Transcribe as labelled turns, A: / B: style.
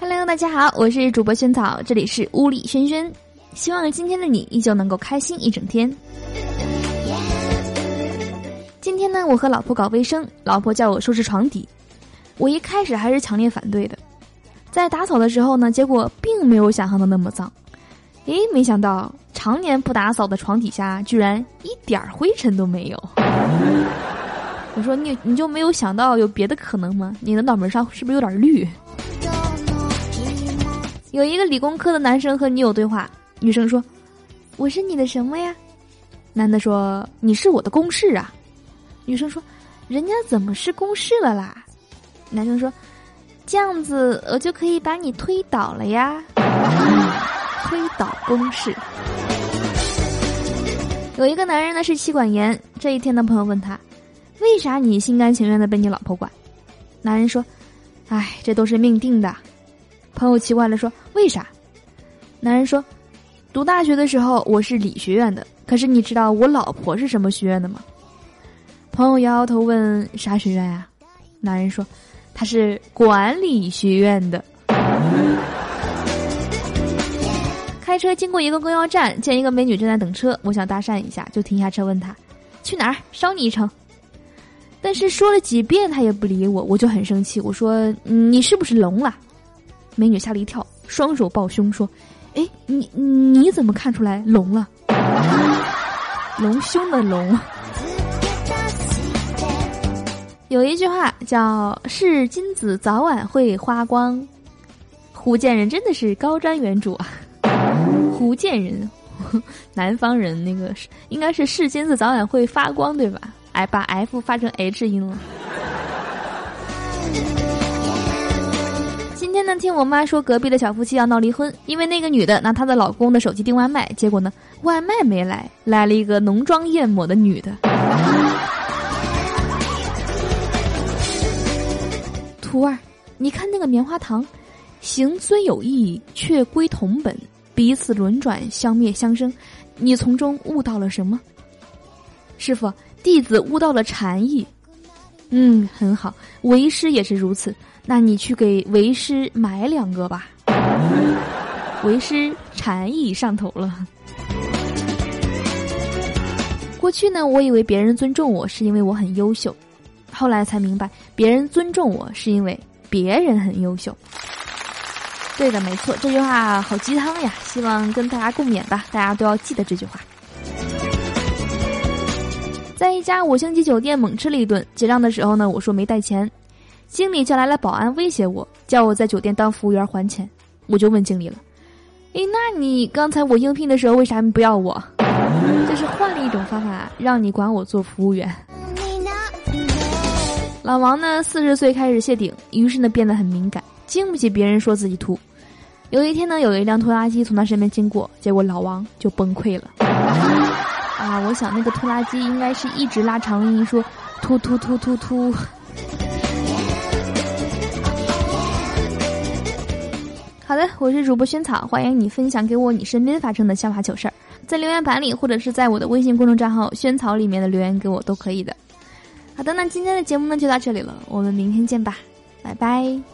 A: Hello，大家好，我是主播萱草，这里是屋里轩轩，希望今天的你依旧能够开心一整天。今天呢，我和老婆搞卫生，老婆叫我收拾床底，我一开始还是强烈反对的。在打扫的时候呢，结果并没有想象的那么脏。诶，没想到常年不打扫的床底下，居然一点灰尘都没有。我说你你就没有想到有别的可能吗？你的脑门上是不是有点绿？有一个理工科的男生和女友对话，女生说：“我是你的什么呀？”男的说：“你是我的公式啊。”女生说：“人家怎么是公式了啦？”男生说：“这样子我就可以把你推倒了呀。”推倒公式。有一个男人呢是妻管严，这一天的朋友问他。为啥你心甘情愿的被你老婆管？男人说：“哎，这都是命定的。”朋友奇怪了说：“为啥？”男人说：“读大学的时候我是理学院的，可是你知道我老婆是什么学院的吗？”朋友摇摇头问：“啥学院呀？”男人说：“他是管理学院的。”开车经过一个公交站，见一个美女正在等车，我想搭讪一下，就停下车问她：“去哪儿？捎你一程。”但是说了几遍他也不理我，我就很生气。我说：“你是不是聋了？”美女吓了一跳，双手抱胸说：“哎，你你怎么看出来聋了？隆胸的隆。”有一句话叫“是金子早晚会发光”，福建人真的是高瞻远瞩啊！福建人，南方人那个是应该是“是金子早晚会发光”对吧？哎，把 F 发成 H 音了。今天呢，听我妈说，隔壁的小夫妻要闹离婚，因为那个女的拿她的老公的手机订外卖，结果呢，外卖没来，来了一个浓妆艳抹的女的。徒儿，你看那个棉花糖，行虽有意，却归同本，彼此轮转，相灭相生，你从中悟到了什么？师傅。弟子悟到了禅意，嗯，很好。为师也是如此，那你去给为师买两个吧。为师禅意上头了。过去呢，我以为别人尊重我是因为我很优秀，后来才明白，别人尊重我是因为别人很优秀。对的，没错，这句话好鸡汤呀，希望跟大家共勉吧，大家都要记得这句话。在一家五星级酒店猛吃了一顿，结账的时候呢，我说没带钱，经理叫来了保安威胁我，叫我在酒店当服务员还钱。我就问经理了：“诶，那你刚才我应聘的时候为啥不要我？就是换了一种方法让你管我做服务员。”老王呢，四十岁开始谢顶，于是呢变得很敏感，经不起别人说自己秃。有一天呢，有一辆拖拉机从他身边经过，结果老王就崩溃了。啊，我想那个拖拉机应该是一直拉长音说“突突突突突”。好的，我是主播萱草，欢迎你分享给我你身边发生的笑话糗事儿，在留言板里或者是在我的微信公众账号“萱草”里面的留言给我都可以的。好的，那今天的节目呢就到这里了，我们明天见吧，拜拜。